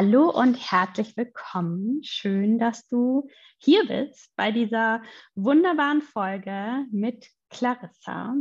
Hallo und herzlich willkommen. Schön, dass du hier bist bei dieser wunderbaren Folge mit Clarissa.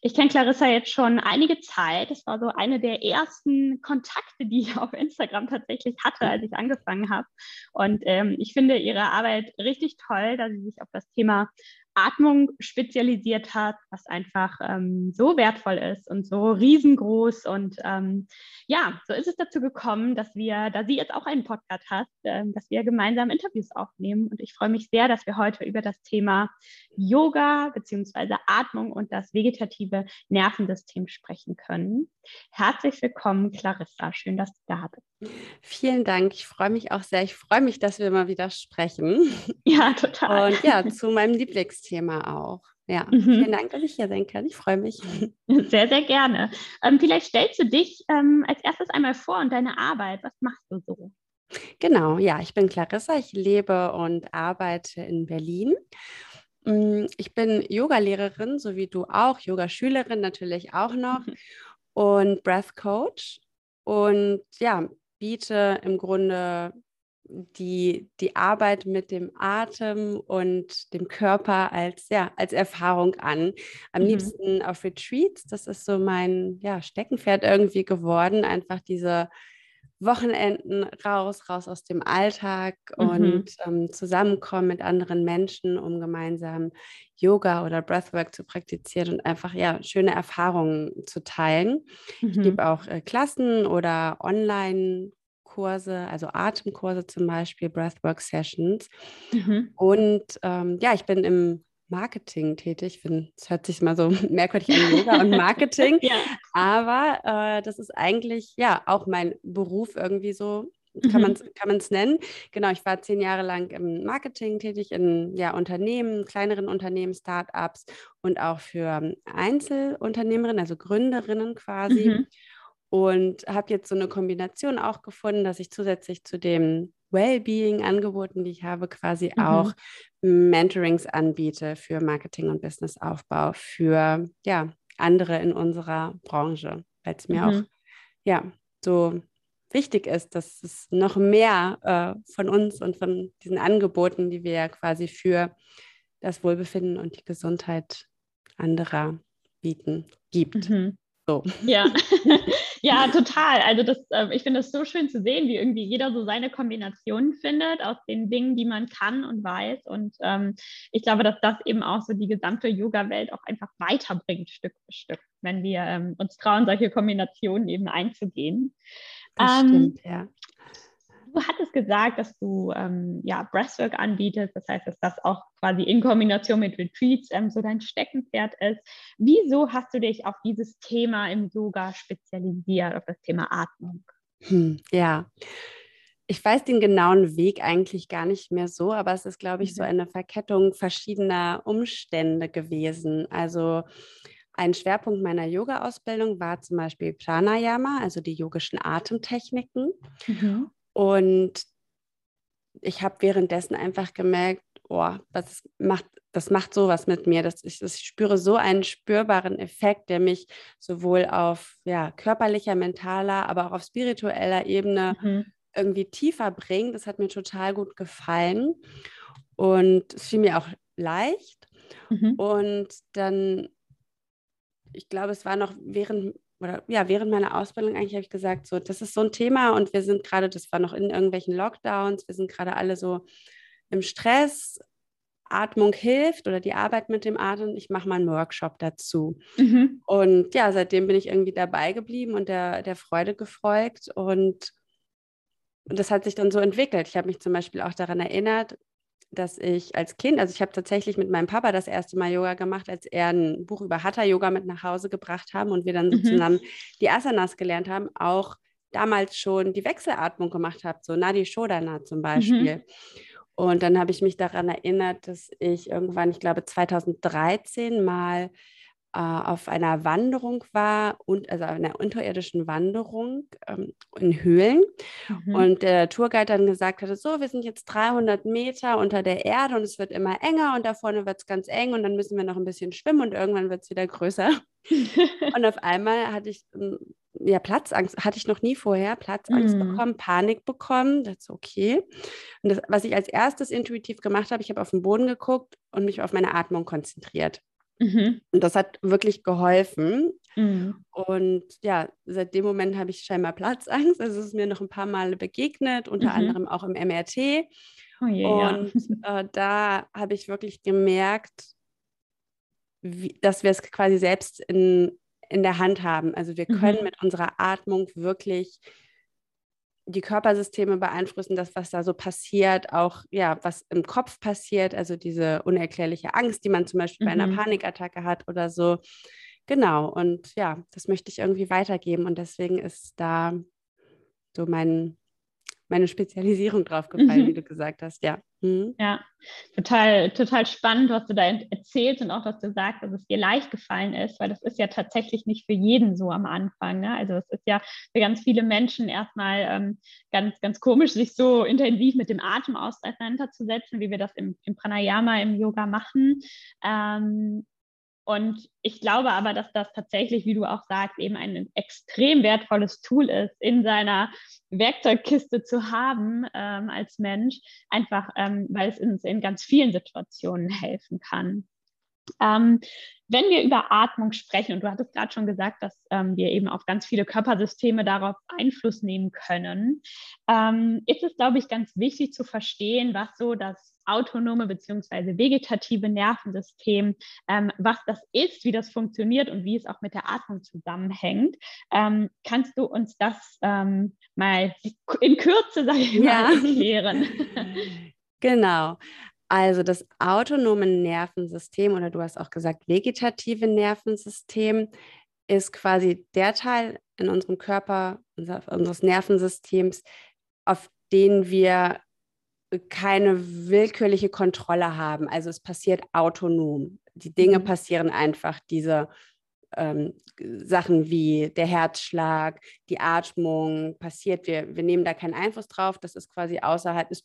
Ich kenne Clarissa jetzt schon einige Zeit. Es war so eine der ersten Kontakte, die ich auf Instagram tatsächlich hatte, als ich angefangen habe. Und ähm, ich finde ihre Arbeit richtig toll, dass sie sich auf das Thema Atmung spezialisiert hat, was einfach ähm, so wertvoll ist und so riesengroß. Und ähm, ja, so ist es dazu gekommen, dass wir, da sie jetzt auch einen Podcast hat, äh, dass wir gemeinsam Interviews aufnehmen. Und ich freue mich sehr, dass wir heute über das Thema Yoga bzw. Atmung und das vegetative Nervensystem sprechen können. Herzlich willkommen, Clarissa. Schön, dass du da bist. Vielen Dank. Ich freue mich auch sehr. Ich freue mich, dass wir mal wieder sprechen. Ja, total. Und ja, zu meinem Lieblingsthema auch. Ja, mhm. vielen Dank, dass ich hier sein kann. Ich freue mich. Sehr, sehr gerne. Ähm, vielleicht stellst du dich ähm, als erstes einmal vor und deine Arbeit. Was machst du so? Genau, ja, ich bin Clarissa. Ich lebe und arbeite in Berlin. Mm, ich bin Yogalehrerin, so wie du auch, Yogaschülerin natürlich auch noch. und Breath Coach. Und ja, biete im Grunde die, die Arbeit mit dem Atem und dem Körper als, ja, als Erfahrung an. Am mhm. liebsten auf Retreats. Das ist so mein ja, Steckenpferd irgendwie geworden. Einfach diese Wochenenden raus, raus aus dem Alltag mhm. und ähm, zusammenkommen mit anderen Menschen, um gemeinsam Yoga oder Breathwork zu praktizieren und einfach ja schöne Erfahrungen zu teilen. Mhm. Ich gebe auch äh, Klassen oder Online Kurse, also Atemkurse zum Beispiel, Breathwork-Sessions. Mhm. Und ähm, ja, ich bin im Marketing tätig. Ich finde, es hört sich mal so merkwürdig an Yoga und Marketing. ja. Aber äh, das ist eigentlich ja auch mein Beruf irgendwie so. Kann mhm. man es nennen. Genau, ich war zehn Jahre lang im Marketing tätig, in ja, Unternehmen, kleineren Unternehmen, Startups und auch für Einzelunternehmerinnen, also Gründerinnen quasi. Mhm und habe jetzt so eine Kombination auch gefunden, dass ich zusätzlich zu dem Wellbeing-Angeboten, die ich habe, quasi mhm. auch Mentorings anbiete für Marketing und Businessaufbau für ja, andere in unserer Branche, weil es mir mhm. auch ja, so wichtig ist, dass es noch mehr äh, von uns und von diesen Angeboten, die wir ja quasi für das Wohlbefinden und die Gesundheit anderer bieten, gibt. Mhm. So. Ja. ja, total. Also das, äh, ich finde es so schön zu sehen, wie irgendwie jeder so seine Kombinationen findet aus den Dingen, die man kann und weiß. Und ähm, ich glaube, dass das eben auch so die gesamte Yoga-Welt auch einfach weiterbringt, Stück für Stück, wenn wir ähm, uns trauen, solche Kombinationen eben einzugehen. Das ähm, stimmt, ja. Du hattest gesagt, dass du ähm, ja, Breathwork anbietest, das heißt, dass das auch quasi in Kombination mit Retreats ähm, so dein Steckenpferd ist. Wieso hast du dich auf dieses Thema im Yoga spezialisiert, auf das Thema Atmung? Hm, ja, ich weiß den genauen Weg eigentlich gar nicht mehr so, aber es ist, glaube ich, so mhm. eine Verkettung verschiedener Umstände gewesen. Also ein Schwerpunkt meiner Yoga-Ausbildung war zum Beispiel Pranayama, also die yogischen Atemtechniken. Mhm. Und ich habe währenddessen einfach gemerkt, oh, das macht, das macht sowas mit mir. Das, ich, ich spüre so einen spürbaren Effekt, der mich sowohl auf ja, körperlicher, mentaler, aber auch auf spiritueller Ebene mhm. irgendwie tiefer bringt. Das hat mir total gut gefallen. Und es fiel mir auch leicht. Mhm. Und dann, ich glaube, es war noch während oder ja, während meiner Ausbildung eigentlich habe ich gesagt, so, das ist so ein Thema und wir sind gerade, das war noch in irgendwelchen Lockdowns, wir sind gerade alle so im Stress. Atmung hilft oder die Arbeit mit dem Atmen, ich mache mal einen Workshop dazu. Mhm. Und ja, seitdem bin ich irgendwie dabei geblieben und der, der Freude gefolgt und, und das hat sich dann so entwickelt. Ich habe mich zum Beispiel auch daran erinnert, dass ich als Kind, also ich habe tatsächlich mit meinem Papa das erste Mal Yoga gemacht, als er ein Buch über Hatha Yoga mit nach Hause gebracht haben und wir dann so mhm. zusammen die Asanas gelernt haben, auch damals schon die Wechselatmung gemacht habe, so Nadi Shodana zum mhm. Beispiel. Mhm. Und dann habe ich mich daran erinnert, dass ich irgendwann, ich glaube 2013 mal äh, auf einer Wanderung war und also einer unterirdischen Wanderung ähm, in Höhlen mhm. und der Tourguide dann gesagt hatte, so, wir sind jetzt 300 Meter unter der Erde und es wird immer enger und da vorne wird es ganz eng und dann müssen wir noch ein bisschen schwimmen und irgendwann wird es wieder größer. und auf einmal hatte ich ähm, ja, Platzangst hatte ich noch nie vorher, Platzangst mm. bekommen, Panik bekommen. Das ist okay. Und das, was ich als erstes intuitiv gemacht habe, ich habe auf den Boden geguckt und mich auf meine Atmung konzentriert. Mhm. Und das hat wirklich geholfen. Mhm. Und ja, seit dem Moment habe ich scheinbar Platzangst. Also es ist mir noch ein paar Male begegnet, unter mhm. anderem auch im MRT. Oh je, und ja. äh, da habe ich wirklich gemerkt, wie, dass wir es quasi selbst in, in der Hand haben. Also wir können mhm. mit unserer Atmung wirklich die Körpersysteme beeinflussen, das, was da so passiert, auch ja, was im Kopf passiert, also diese unerklärliche Angst, die man zum Beispiel mhm. bei einer mhm. Panikattacke hat oder so. Genau, und ja, das möchte ich irgendwie weitergeben und deswegen ist da so mein, meine Spezialisierung drauf gefallen, mhm. wie du gesagt hast, ja. Mhm. Ja, total, total spannend, was du da erzählst und auch, dass du sagst, dass es dir leicht gefallen ist, weil das ist ja tatsächlich nicht für jeden so am Anfang. Ne? Also es ist ja für ganz viele Menschen erstmal ähm, ganz, ganz komisch, sich so intensiv mit dem Atem auseinanderzusetzen, wie wir das im, im Pranayama, im Yoga machen. Ähm, und ich glaube aber, dass das tatsächlich, wie du auch sagst, eben ein extrem wertvolles Tool ist, in seiner Werkzeugkiste zu haben ähm, als Mensch, einfach ähm, weil es uns in ganz vielen Situationen helfen kann. Ähm, wenn wir über Atmung sprechen, und du hattest gerade schon gesagt, dass ähm, wir eben auf ganz viele Körpersysteme darauf Einfluss nehmen können, ähm, ist es, glaube ich, ganz wichtig zu verstehen, was so das autonome bzw. vegetative Nervensystem, ähm, was das ist, wie das funktioniert und wie es auch mit der Atmung zusammenhängt. Ähm, kannst du uns das ähm, mal in Kürze, sage ich ja. mal, erklären? Genau. Also das autonome Nervensystem oder du hast auch gesagt vegetative Nervensystem ist quasi der Teil in unserem Körper, unser, unseres Nervensystems, auf den wir keine willkürliche Kontrolle haben. Also es passiert autonom. Die Dinge mhm. passieren einfach, diese ähm, Sachen wie der Herzschlag, die Atmung passiert. Wir, wir nehmen da keinen Einfluss drauf. Das ist quasi außerhalb, es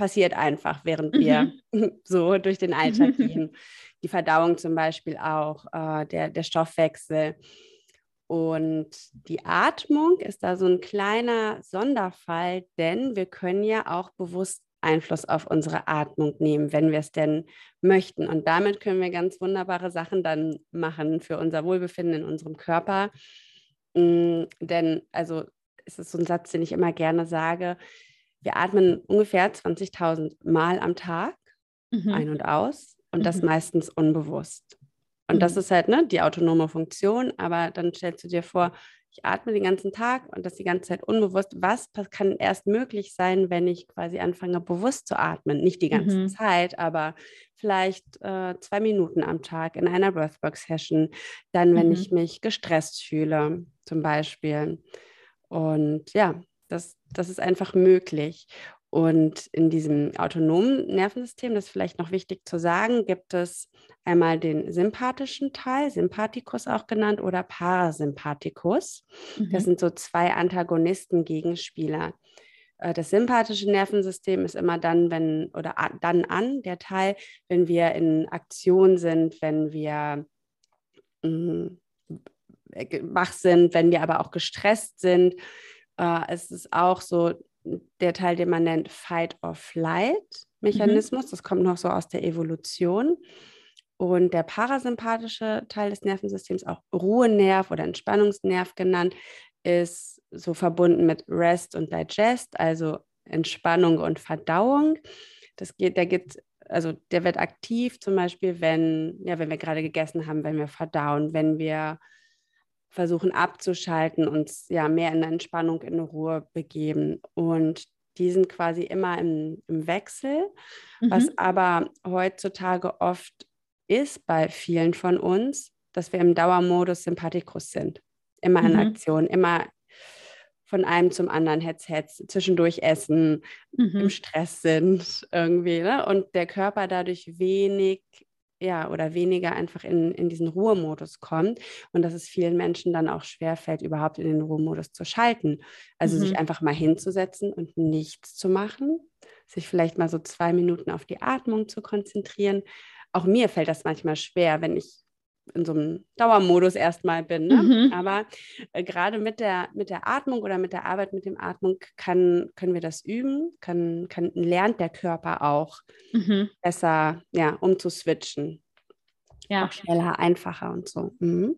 passiert einfach, während wir mhm. so durch den Alltag gehen. Die Verdauung zum Beispiel auch, äh, der, der Stoffwechsel. Und die Atmung ist da so ein kleiner Sonderfall, denn wir können ja auch bewusst Einfluss auf unsere Atmung nehmen, wenn wir es denn möchten. Und damit können wir ganz wunderbare Sachen dann machen für unser Wohlbefinden in unserem Körper. Mm, denn, also, es ist so ein Satz, den ich immer gerne sage, wir atmen ungefähr 20.000 Mal am Tag mhm. ein und aus und mhm. das meistens unbewusst. Und mhm. das ist halt ne, die autonome Funktion, aber dann stellst du dir vor, ich atme den ganzen Tag und das die ganze Zeit unbewusst. Was kann erst möglich sein, wenn ich quasi anfange, bewusst zu atmen? Nicht die ganze mhm. Zeit, aber vielleicht äh, zwei Minuten am Tag in einer Breathwork-Session. Dann, wenn mhm. ich mich gestresst fühle, zum Beispiel. Und ja, das, das ist einfach möglich. Und in diesem autonomen Nervensystem, das ist vielleicht noch wichtig zu sagen, gibt es einmal den sympathischen Teil, Sympathikus auch genannt, oder Parasympathikus. Mhm. Das sind so zwei Antagonisten, Gegenspieler. Äh, das sympathische Nervensystem ist immer dann, wenn, oder dann an, der Teil, wenn wir in Aktion sind, wenn wir mh, mm, wach sind, wenn wir aber auch gestresst sind. Äh, es ist auch so der Teil, den man nennt Fight-or-Flight-Mechanismus. Mhm. Das kommt noch so aus der Evolution. Und der parasympathische Teil des Nervensystems, auch Ruhenerv oder Entspannungsnerv genannt, ist so verbunden mit Rest und Digest, also Entspannung und Verdauung. Das geht, der geht, also der wird aktiv, zum Beispiel, wenn, ja, wenn wir gerade gegessen haben, wenn wir verdauen, wenn wir versuchen abzuschalten, uns ja mehr in Entspannung, in Ruhe begeben. Und die sind quasi immer im, im Wechsel, mhm. was aber heutzutage oft ist bei vielen von uns, dass wir im Dauermodus Sympathikus sind. Immer in mhm. Aktion, immer von einem zum anderen Hetz, Hetz, zwischendurch essen, mhm. im Stress sind irgendwie. Ne? Und der Körper dadurch wenig ja, oder weniger einfach in, in diesen Ruhemodus kommt und dass es vielen Menschen dann auch schwerfällt, überhaupt in den Ruhemodus zu schalten. Also mhm. sich einfach mal hinzusetzen und nichts zu machen, sich vielleicht mal so zwei Minuten auf die Atmung zu konzentrieren. Auch mir fällt das manchmal schwer, wenn ich in so einem Dauermodus erstmal bin. Ne? Mhm. Aber äh, gerade mit der, mit der Atmung oder mit der Arbeit mit dem Atmung kann, können wir das üben, kann, kann, lernt der Körper auch mhm. besser ja, umzuswitchen. Ja. Auch schneller, einfacher und so. Mhm.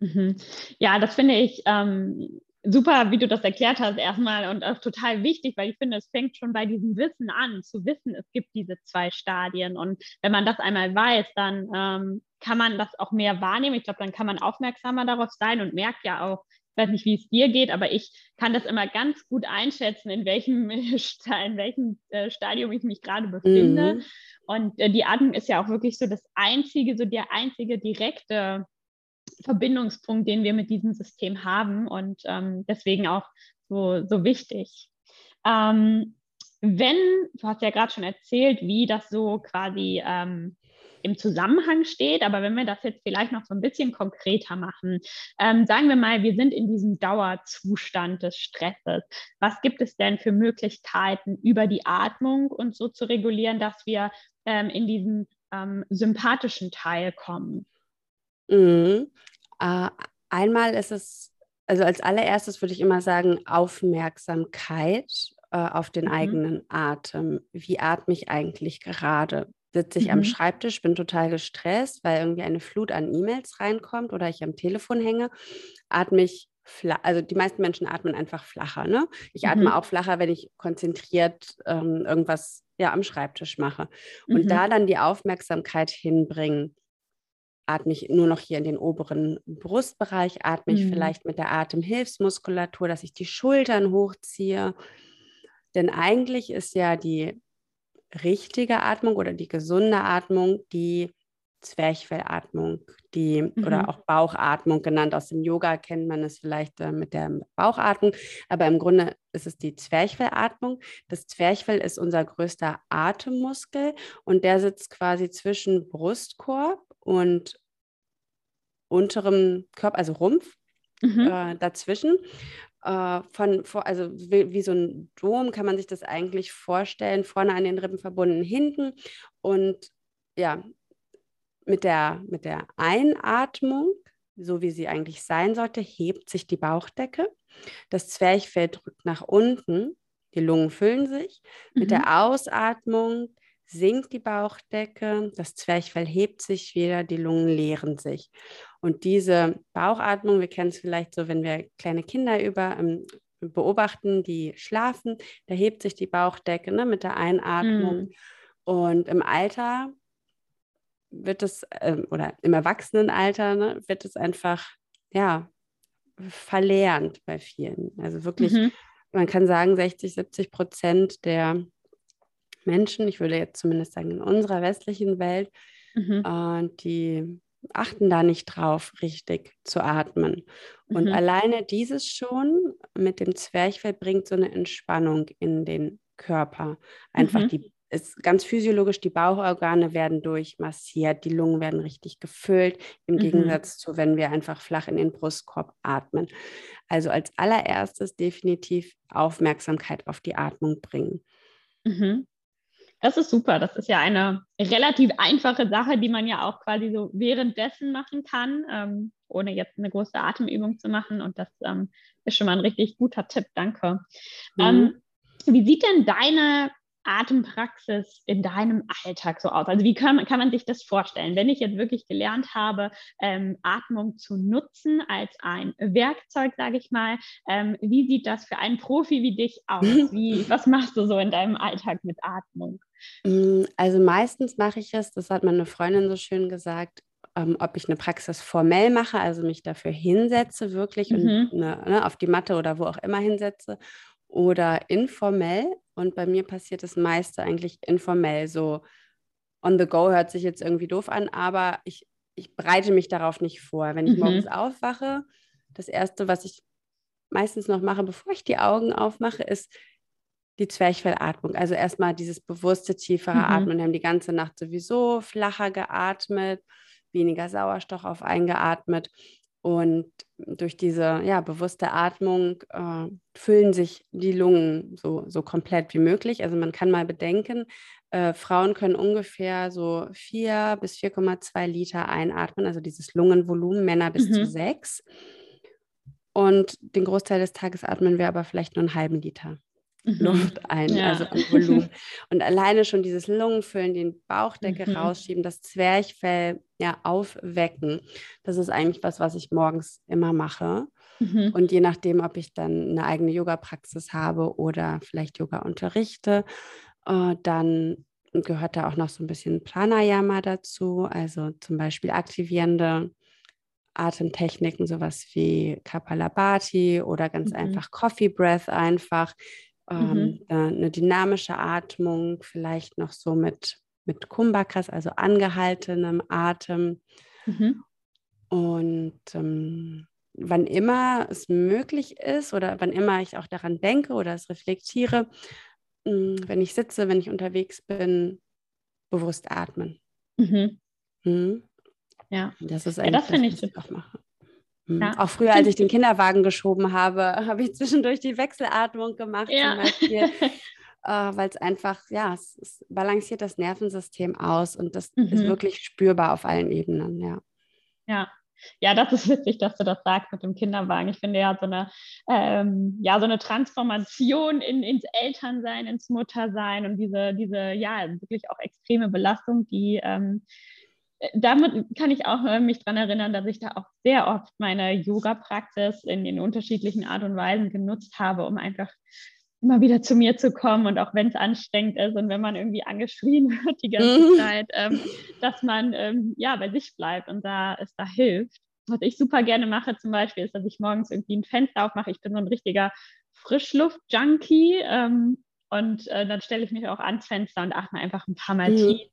mhm. Ja, das finde ich ähm, super, wie du das erklärt hast, erstmal und auch total wichtig, weil ich finde, es fängt schon bei diesem Wissen an, zu wissen, es gibt diese zwei Stadien. Und wenn man das einmal weiß, dann ähm, kann man das auch mehr wahrnehmen. Ich glaube, dann kann man aufmerksamer darauf sein und merkt ja auch, ich weiß nicht, wie es dir geht, aber ich kann das immer ganz gut einschätzen, in welchem, in welchem äh, Stadium ich mich gerade befinde. Mhm. Und äh, die Atmung ist ja auch wirklich so das einzige, so der einzige direkte Verbindungspunkt, den wir mit diesem System haben und ähm, deswegen auch so, so wichtig. Ähm, wenn, du hast ja gerade schon erzählt, wie das so quasi ähm, im Zusammenhang steht, aber wenn wir das jetzt vielleicht noch so ein bisschen konkreter machen, ähm, sagen wir mal, wir sind in diesem Dauerzustand des Stresses. Was gibt es denn für Möglichkeiten über die Atmung und so zu regulieren, dass wir ähm, in diesen ähm, sympathischen Teil kommen? Mhm. Äh, einmal ist es, also als allererstes würde ich immer sagen, Aufmerksamkeit äh, auf den mhm. eigenen Atem. Wie atme ich eigentlich gerade? Sitze ich mhm. am Schreibtisch, bin total gestresst, weil irgendwie eine Flut an E-Mails reinkommt oder ich am Telefon hänge, atme ich also die meisten Menschen atmen einfach flacher. Ne? Ich atme mhm. auch flacher, wenn ich konzentriert ähm, irgendwas ja, am Schreibtisch mache. Und mhm. da dann die Aufmerksamkeit hinbringen atme ich nur noch hier in den oberen Brustbereich, atme ich mhm. vielleicht mit der Atemhilfsmuskulatur, dass ich die Schultern hochziehe. Denn eigentlich ist ja die richtige Atmung oder die gesunde Atmung die Zwerchfellatmung, die mhm. oder auch Bauchatmung genannt. Aus dem Yoga kennt man es vielleicht äh, mit der Bauchatmung, aber im Grunde ist es die Zwerchfellatmung. Das Zwerchfell ist unser größter Atemmuskel und der sitzt quasi zwischen Brustkorb und unterem Körper, also Rumpf mhm. äh, dazwischen. Äh, von, also wie, wie, so ein Dom kann man sich das eigentlich vorstellen, vorne an den Rippen verbunden, hinten. Und ja, mit der, mit der Einatmung, so wie sie eigentlich sein sollte, hebt sich die Bauchdecke. Das Zwerchfell drückt nach unten, die Lungen füllen sich. Mhm. Mit der mhm. Ausatmung sinkt die Bauchdecke, das Zwerchfell hebt sich wieder, die Lungen leeren sich. Und diese Bauchatmung, wir kennen es vielleicht so, wenn wir kleine Kinder über ähm, beobachten, die schlafen, da hebt sich die Bauchdecke ne, mit der Einatmung. Mm. Und im Alter wird es, äh, oder im Erwachsenenalter, ne, wird es einfach, ja, verlernt bei vielen. Also wirklich, mhm. man kann sagen, 60, 70 Prozent der Menschen, ich würde jetzt zumindest sagen in unserer westlichen Welt, mhm. äh, die achten da nicht drauf, richtig zu atmen. Und mhm. alleine dieses schon mit dem Zwerchfell bringt so eine Entspannung in den Körper. Einfach mhm. die ist ganz physiologisch, die Bauchorgane werden durchmassiert, die Lungen werden richtig gefüllt, im mhm. Gegensatz zu, wenn wir einfach flach in den Brustkorb atmen. Also als allererstes definitiv Aufmerksamkeit auf die Atmung bringen. Mhm. Das ist super. Das ist ja eine relativ einfache Sache, die man ja auch quasi so währenddessen machen kann, ähm, ohne jetzt eine große Atemübung zu machen. Und das ähm, ist schon mal ein richtig guter Tipp. Danke. Mhm. Ähm, wie sieht denn deine Atempraxis in deinem Alltag so aus? Also wie kann, kann man sich das vorstellen? Wenn ich jetzt wirklich gelernt habe, ähm, Atmung zu nutzen als ein Werkzeug, sage ich mal, ähm, wie sieht das für einen Profi wie dich aus? Wie, was machst du so in deinem Alltag mit Atmung? Mm, also meistens mache ich es, das hat meine Freundin so schön gesagt, ähm, ob ich eine Praxis formell mache, also mich dafür hinsetze wirklich mhm. und eine, ne, auf die Matte oder wo auch immer hinsetze oder informell. Und bei mir passiert das meiste eigentlich informell. So on the go hört sich jetzt irgendwie doof an, aber ich, ich bereite mich darauf nicht vor. Wenn ich mhm. morgens aufwache, das Erste, was ich meistens noch mache, bevor ich die Augen aufmache, ist die Zwerchfellatmung. Also erstmal dieses bewusste, tiefere mhm. Atmen. Wir haben die ganze Nacht sowieso flacher geatmet, weniger Sauerstoff eingeatmet. Und durch diese ja, bewusste Atmung äh, füllen sich die Lungen so, so komplett wie möglich. Also man kann mal bedenken, äh, Frauen können ungefähr so 4 bis 4,2 Liter einatmen, also dieses Lungenvolumen, Männer bis mhm. zu 6. Und den Großteil des Tages atmen wir aber vielleicht nur einen halben Liter. Mhm. Luft ein, ja. also an Volumen. Und alleine schon dieses Lungenfüllen, den Bauchdecke mhm. rausschieben, das Zwerchfell ja aufwecken, das ist eigentlich was, was ich morgens immer mache. Mhm. Und je nachdem, ob ich dann eine eigene Yoga-Praxis habe oder vielleicht Yoga unterrichte, äh, dann gehört da auch noch so ein bisschen Pranayama dazu, also zum Beispiel aktivierende Atemtechniken, sowas wie Kapalabhati oder ganz mhm. einfach Coffee Breath einfach, ähm, mhm. eine dynamische Atmung, vielleicht noch so mit, mit Kumbhakas, also angehaltenem Atem. Mhm. Und ähm, wann immer es möglich ist oder wann immer ich auch daran denke oder es reflektiere, hm, wenn ich sitze, wenn ich unterwegs bin, bewusst atmen. Mhm. Mhm. Ja. Das ist eigentlich ja, das, das was ich auch mache. Hm. Ja. Auch früher, als ich den Kinderwagen geschoben habe, habe ich zwischendurch die Wechselatmung gemacht, ja. zum Beispiel. äh, Weil es einfach, ja, es, es, balanciert das Nervensystem aus und das mhm. ist wirklich spürbar auf allen Ebenen, ja. Ja, ja, das ist witzig, dass du das sagst mit dem Kinderwagen. Ich finde ja so eine, ähm, ja, so eine Transformation in, ins Elternsein, ins Muttersein und diese, diese, ja, wirklich auch extreme Belastung, die ähm, damit kann ich auch äh, mich daran erinnern, dass ich da auch sehr oft meine Yoga-Praxis in den unterschiedlichen Art und Weisen genutzt habe, um einfach immer wieder zu mir zu kommen und auch wenn es anstrengend ist und wenn man irgendwie angeschrien wird die ganze mhm. Zeit, ähm, dass man ähm, ja bei sich bleibt und da es da hilft. Was ich super gerne mache zum Beispiel, ist, dass ich morgens irgendwie ein Fenster aufmache. Ich bin so ein richtiger Frischluft-Junkie ähm, und äh, dann stelle ich mich auch ans Fenster und atme einfach ein paar Mal mhm. tief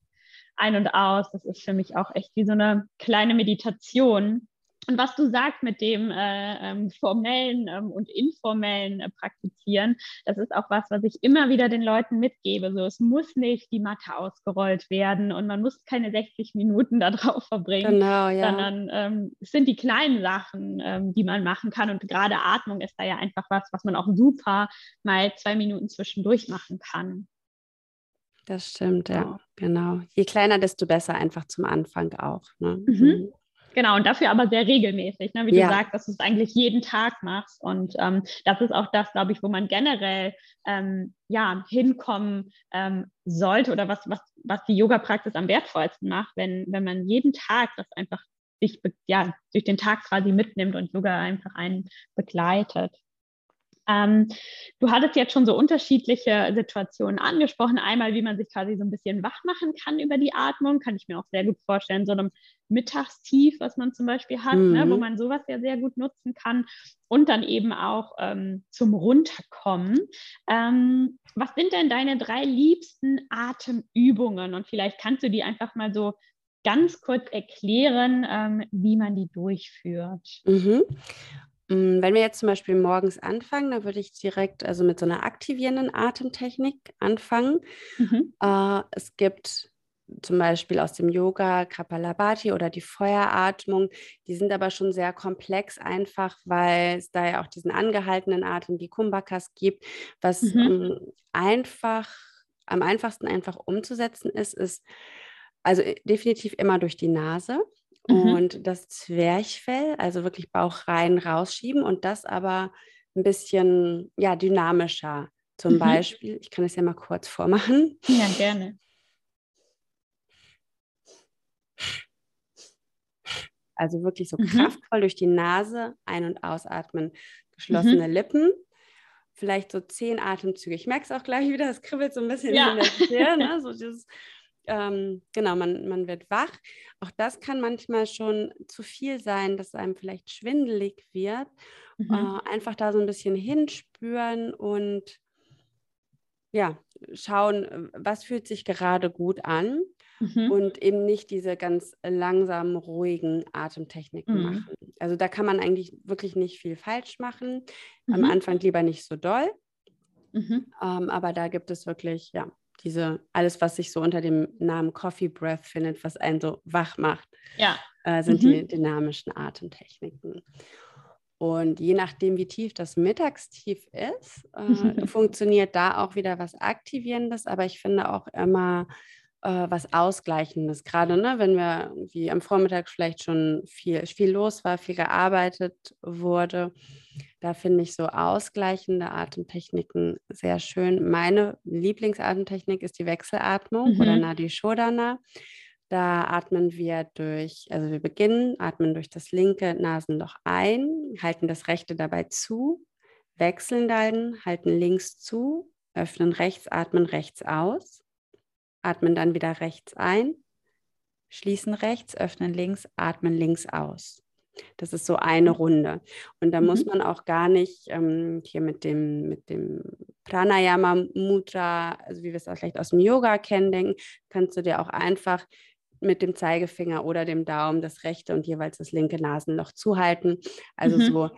ein und aus. Das ist für mich auch echt wie so eine kleine Meditation. Und was du sagst mit dem äh, ähm, formellen ähm, und informellen äh, Praktizieren, das ist auch was, was ich immer wieder den Leuten mitgebe. So, es muss nicht die Matte ausgerollt werden und man muss keine 60 Minuten darauf verbringen, genau, ja. sondern ähm, es sind die kleinen Sachen, ähm, die man machen kann. Und gerade Atmung ist da ja einfach was, was man auch super mal zwei Minuten zwischendurch machen kann. Das stimmt, ja, genau. Je kleiner, desto besser einfach zum Anfang auch. Ne? Mhm. mhm. Genau, und dafür aber sehr regelmäßig, ne? wie ja. du sagst, dass du es eigentlich jeden Tag machst. Und ähm, das ist auch das, glaube ich, wo man generell ähm, ja, hinkommen ähm, sollte oder was, was, was die Yoga-Praxis am wertvollsten macht, wenn, wenn man jeden Tag das einfach sich ja, durch den Tag quasi mitnimmt und Yoga einfach einen begleitet. Ähm, du hattest jetzt schon so unterschiedliche Situationen angesprochen. Einmal, wie man sich quasi so ein bisschen wach machen kann über die Atmung, kann ich mir auch sehr gut vorstellen, so einem Mittagstief, was man zum Beispiel hat, mhm. ne, wo mhm. man sowas ja sehr gut nutzen kann. Und dann eben auch ähm, zum Runterkommen. Ähm, was sind denn deine drei liebsten Atemübungen? Und vielleicht kannst du die einfach mal so ganz kurz erklären, ähm, wie man die durchführt. Mhm. Mm, wenn wir jetzt zum Beispiel morgens anfangen, dann würde ich direkt also mit so einer aktivierenden Atemtechnik anfangen. Mhm. Äh, es gibt zum Beispiel aus dem Yoga Kapalabhati oder die Feueratmung. Die sind aber schon sehr komplex einfach, weil es da ja auch diesen angehaltenen Atem, die Kumbhakas gibt. Was mhm. um, einfach, am einfachsten einfach umzusetzen ist, ist also äh, definitiv immer durch die Nase. Mhm. Und das Zwerchfell, also wirklich Bauch rein rausschieben und das aber ein bisschen ja, dynamischer. Zum mhm. Beispiel, ich kann es ja mal kurz vormachen. Ja, gerne. Also wirklich so mhm. kraftvoll durch die Nase ein- und ausatmen. Geschlossene mhm. Lippen. Vielleicht so zehn Atemzüge. Ich merke es auch gleich wieder, es kribbelt so ein bisschen ja. in der Stirn. Ne? So dieses ähm, genau, man, man wird wach. Auch das kann manchmal schon zu viel sein, dass einem vielleicht schwindelig wird. Mhm. Äh, einfach da so ein bisschen hinspüren und ja, schauen, was fühlt sich gerade gut an mhm. und eben nicht diese ganz langsamen, ruhigen Atemtechniken mhm. machen. Also da kann man eigentlich wirklich nicht viel falsch machen. Am mhm. Anfang lieber nicht so doll. Mhm. Ähm, aber da gibt es wirklich, ja, diese, alles, was sich so unter dem Namen Coffee Breath findet, was einen so wach macht, ja. äh, sind mhm. die dynamischen Atemtechniken. Und je nachdem, wie tief das Mittagstief ist, äh, funktioniert da auch wieder was Aktivierendes, aber ich finde auch immer äh, was Ausgleichendes. Gerade ne, wenn wir wie am Vormittag vielleicht schon viel, viel los war, viel gearbeitet wurde, da finde ich so ausgleichende Atemtechniken sehr schön. Meine Lieblingsatemtechnik ist die Wechselatmung mhm. oder Nadi Shodana. Da atmen wir durch, also wir beginnen, atmen durch das linke Nasenloch ein, halten das rechte dabei zu, wechseln dann, halten links zu, öffnen rechts, atmen rechts aus, atmen dann wieder rechts ein, schließen rechts, öffnen links, atmen links aus. Das ist so eine mhm. Runde. Und da mhm. muss man auch gar nicht ähm, hier mit dem, mit dem Pranayama Mudra, also wie wir es auch vielleicht aus dem Yoga kennen, denken, kannst du dir auch einfach mit dem Zeigefinger oder dem Daumen das rechte und jeweils das linke Nasenloch zuhalten. Also mhm. so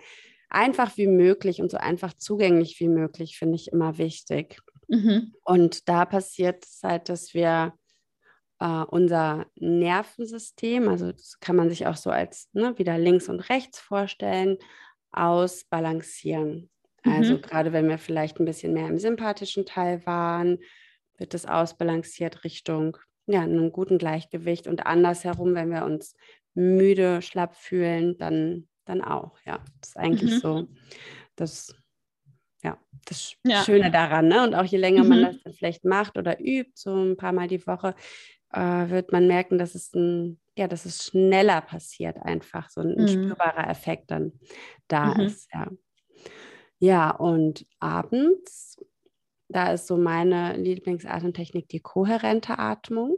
einfach wie möglich und so einfach zugänglich wie möglich finde ich immer wichtig. Mhm. Und da passiert es halt, dass wir äh, unser Nervensystem, also das kann man sich auch so als ne, wieder links und rechts vorstellen, ausbalancieren. Also mhm. gerade wenn wir vielleicht ein bisschen mehr im sympathischen Teil waren, wird es ausbalanciert Richtung ja, einem guten Gleichgewicht und andersherum, wenn wir uns müde, schlapp fühlen, dann, dann auch. Ja, das ist eigentlich mhm. so das, ja, das ja. Schöne daran. Ne? Und auch je länger mhm. man das dann vielleicht macht oder übt, so ein paar Mal die Woche, äh, wird man merken, dass es ein, ja, dass es schneller passiert, einfach so ein, mhm. spürbarer Effekt dann da mhm. ist. Ja. ja, und abends, da ist so meine Lieblingsatemtechnik die kohärente Atmung.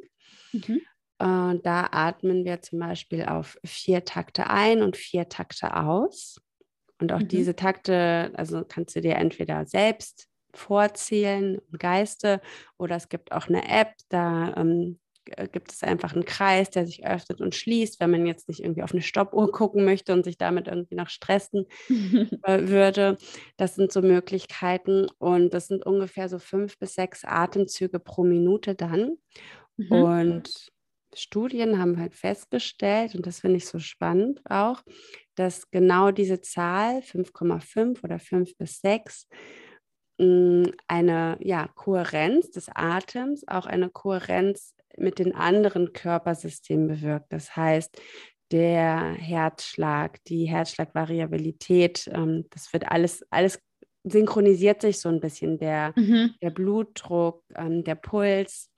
Mhm. Äh, da atmen wir zum Beispiel auf vier Takte ein und vier Takte aus. Und auch mhm. diese Takte, also kannst du dir entweder selbst vorzählen im Geiste oder es gibt auch eine App, da ähm, äh, gibt es einfach einen Kreis, der sich öffnet und schließt, wenn man jetzt nicht irgendwie auf eine Stoppuhr gucken möchte und sich damit irgendwie noch stressen äh, würde. Das sind so Möglichkeiten und das sind ungefähr so fünf bis sechs Atemzüge pro Minute dann. Mhm. Und Studien haben halt festgestellt, und das finde ich so spannend auch, dass genau diese Zahl 5,5 oder 5 bis 6 hm, eine ja, Kohärenz des Atems, auch eine Kohärenz mit den anderen Körpersystemen bewirkt. Das heißt, der Herzschlag, die Herzschlagvariabilität, ähm, das wird alles, alles synchronisiert sich so ein bisschen, der, mhm. der Blutdruck, ähm, der Puls.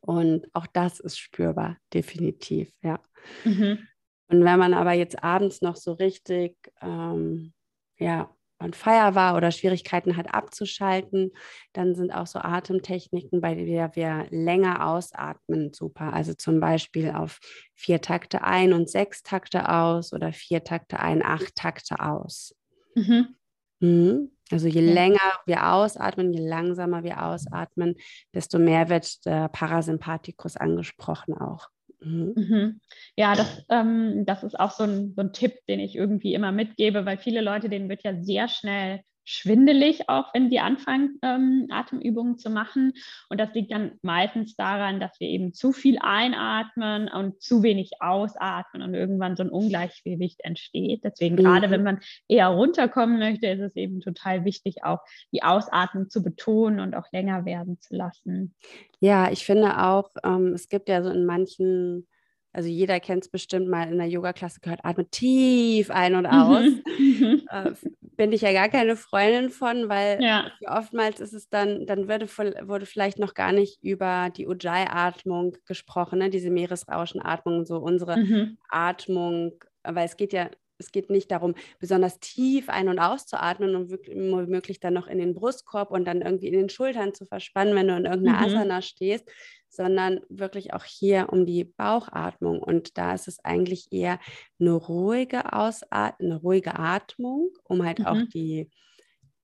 Und auch das ist spürbar, definitiv, ja. Mhm. Und wenn man aber jetzt abends noch so richtig, ähm, ja, on fire war oder Schwierigkeiten hat abzuschalten, dann sind auch so Atemtechniken, bei denen wir länger ausatmen, super. Also zum Beispiel auf vier Takte ein und sechs Takte aus oder vier Takte ein, acht Takte aus. Mhm. Mhm. Also je länger wir ausatmen, je langsamer wir ausatmen, desto mehr wird der Parasympathikus angesprochen auch. Mhm. mhm. Ja, das, ähm, das ist auch so ein, so ein Tipp, den ich irgendwie immer mitgebe, weil viele Leute, denen wird ja sehr schnell schwindelig, auch wenn sie anfangen, ähm, Atemübungen zu machen. Und das liegt dann meistens daran, dass wir eben zu viel einatmen und zu wenig ausatmen und irgendwann so ein Ungleichgewicht entsteht. Deswegen mhm. gerade, wenn man eher runterkommen möchte, ist es eben total wichtig, auch die Ausatmung zu betonen und auch länger werden zu lassen. Ja, ich finde auch, ähm, es gibt ja so in manchen also jeder kennt es bestimmt mal in der Yoga-Klasse gehört, atme tief ein und aus. Mhm. äh, bin ich ja gar keine Freundin von, weil ja. oftmals ist es dann, dann würde, wurde vielleicht noch gar nicht über die Ujjayi-Atmung gesprochen, ne? diese Meeresrauschenatmung, so unsere mhm. Atmung, weil es geht ja es geht nicht darum, besonders tief ein- und auszuatmen und womöglich dann noch in den Brustkorb und dann irgendwie in den Schultern zu verspannen, wenn du in irgendeiner mhm. Asana stehst, sondern wirklich auch hier um die Bauchatmung. Und da ist es eigentlich eher eine ruhige Ausat eine ruhige Atmung, um halt mhm. auch die,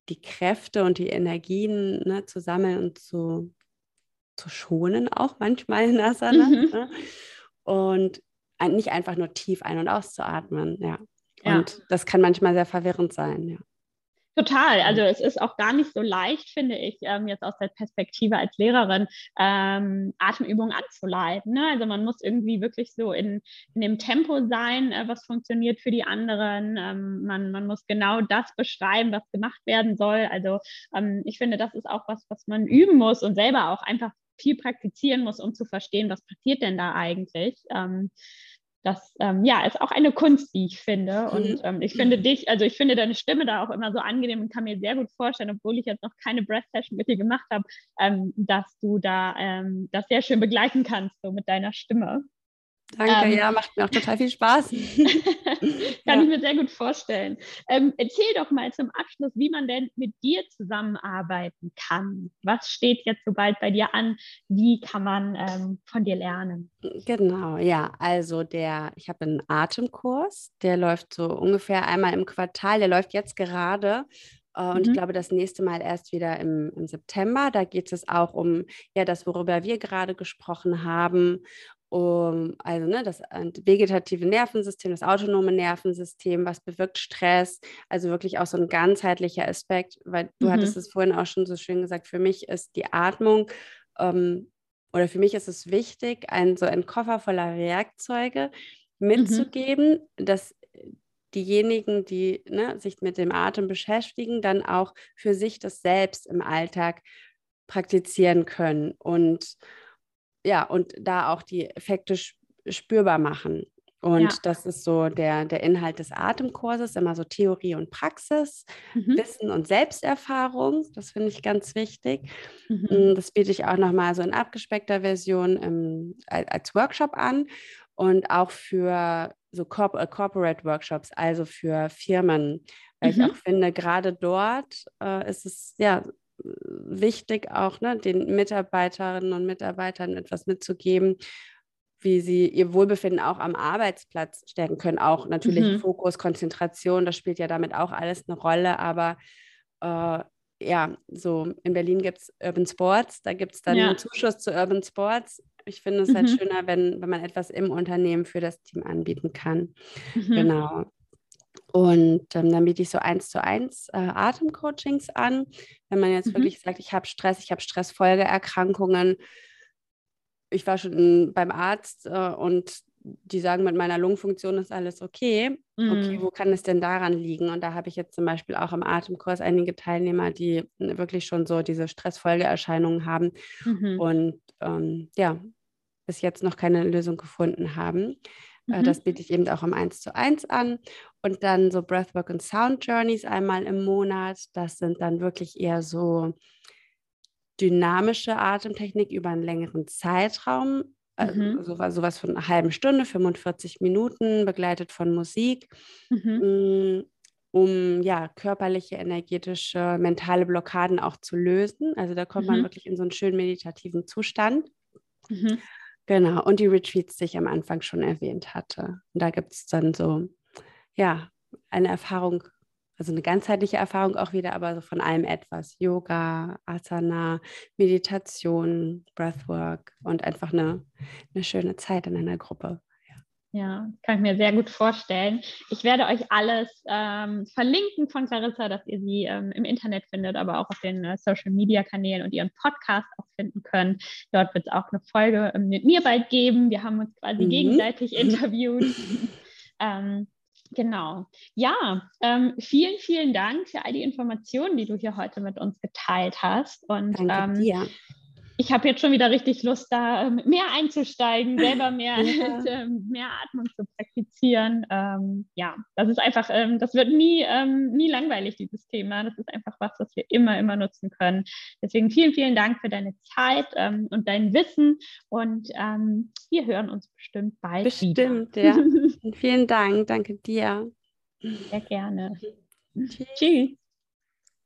die Kräfte und die Energien ne, zu sammeln und zu, zu schonen, auch manchmal in Asana. Mhm. Ne? Und nicht einfach nur tief ein- und auszuatmen, ja. Und ja. das kann manchmal sehr verwirrend sein, ja. Total. Also es ist auch gar nicht so leicht, finde ich, ähm, jetzt aus der Perspektive als Lehrerin ähm, Atemübungen anzuleiten. Ne? Also man muss irgendwie wirklich so in, in dem Tempo sein, äh, was funktioniert für die anderen. Ähm, man, man muss genau das beschreiben, was gemacht werden soll. Also ähm, ich finde, das ist auch was, was man üben muss und selber auch einfach viel praktizieren muss, um zu verstehen, was passiert denn da eigentlich. Das ähm, ja ist auch eine Kunst, die ich finde. Und mhm. ähm, ich finde dich, also ich finde deine Stimme da auch immer so angenehm und kann mir sehr gut vorstellen, obwohl ich jetzt noch keine Breath Session mit dir gemacht habe, ähm, dass du da ähm, das sehr schön begleiten kannst, so mit deiner Stimme. Danke, ähm, ja, macht mir auch total viel Spaß. Kann ja. ich mir sehr gut vorstellen. Ähm, erzähl doch mal zum Abschluss, wie man denn mit dir zusammenarbeiten kann. Was steht jetzt so bald bei dir an? Wie kann man ähm, von dir lernen? Genau, ja. Also der, ich habe einen Atemkurs, der läuft so ungefähr einmal im Quartal. Der läuft jetzt gerade äh, und mhm. ich glaube, das nächste Mal erst wieder im, im September. Da geht es auch um ja, das, worüber wir gerade gesprochen haben um, also ne, das vegetative Nervensystem, das autonome Nervensystem, was bewirkt Stress, also wirklich auch so ein ganzheitlicher Aspekt, weil du mhm. hattest es vorhin auch schon so schön gesagt, für mich ist die Atmung ähm, oder für mich ist es wichtig, ein, so ein Koffer voller Werkzeuge mhm. mitzugeben, mhm. dass diejenigen, die ne, sich mit dem Atem beschäftigen, dann auch für sich das selbst im Alltag praktizieren können und ja, und da auch die Effekte spürbar machen. Und ja. das ist so der, der Inhalt des Atemkurses, immer so Theorie und Praxis, mhm. Wissen und Selbsterfahrung. Das finde ich ganz wichtig. Mhm. Das biete ich auch nochmal so in abgespeckter Version im, als Workshop an und auch für so äh, Corporate Workshops, also für Firmen. Weil mhm. ich auch finde, gerade dort äh, ist es ja wichtig, auch ne, den Mitarbeiterinnen und Mitarbeitern etwas mitzugeben, wie sie ihr Wohlbefinden auch am Arbeitsplatz stärken können. Auch natürlich mhm. Fokus, Konzentration, das spielt ja damit auch alles eine Rolle, aber äh, ja, so in Berlin gibt es Urban Sports, da gibt es dann ja. einen Zuschuss zu Urban Sports. Ich finde es halt mhm. halt schöner, wenn, wenn man etwas im Unternehmen für das Team anbieten kann. Mhm. Genau. Und ähm, dann biete ich so eins zu eins äh, Atemcoachings an. Wenn man jetzt mhm. wirklich sagt, ich habe Stress, ich habe Stressfolgeerkrankungen. Ich war schon beim Arzt äh, und die sagen, mit meiner Lungenfunktion ist alles okay. Mhm. Okay, wo kann es denn daran liegen? Und da habe ich jetzt zum Beispiel auch im Atemkurs einige Teilnehmer, die wirklich schon so diese Stressfolgeerscheinungen haben mhm. und ähm, ja, bis jetzt noch keine Lösung gefunden haben. Äh, mhm. Das biete ich eben auch im 1 zu 1 an. Und dann so Breathwork und Sound Journeys einmal im Monat. Das sind dann wirklich eher so dynamische Atemtechnik über einen längeren Zeitraum. Also mhm. sowas, sowas von einer halben Stunde, 45 Minuten, begleitet von Musik. Mhm. Mm, um ja körperliche, energetische, mentale Blockaden auch zu lösen. Also da kommt mhm. man wirklich in so einen schönen meditativen Zustand. Genau, und die Retreats, die ich am Anfang schon erwähnt hatte. Und da gibt es dann so, ja, eine Erfahrung, also eine ganzheitliche Erfahrung auch wieder, aber so von allem etwas. Yoga, Asana, Meditation, Breathwork und einfach eine, eine schöne Zeit in einer Gruppe. Ja, kann ich mir sehr gut vorstellen. Ich werde euch alles ähm, verlinken von Clarissa, dass ihr sie ähm, im Internet findet, aber auch auf den äh, Social Media Kanälen und ihren Podcast auch finden könnt. Dort wird es auch eine Folge ähm, mit mir bald geben. Wir haben uns quasi mhm. gegenseitig interviewt. Ähm, genau. Ja, ähm, vielen, vielen Dank für all die Informationen, die du hier heute mit uns geteilt hast. Und Danke ähm, dir ich habe jetzt schon wieder richtig Lust, da ähm, mehr einzusteigen, selber mehr, ja. Ähm, mehr Atmung zu praktizieren. Ähm, ja, das ist einfach, ähm, das wird nie, ähm, nie langweilig, dieses Thema. Das ist einfach was, was wir immer, immer nutzen können. Deswegen vielen, vielen Dank für deine Zeit ähm, und dein Wissen und wir hören uns bestimmt bald bestimmt, wieder. ja. vielen Dank, danke dir. Sehr gerne. Tschüss. Tschüss.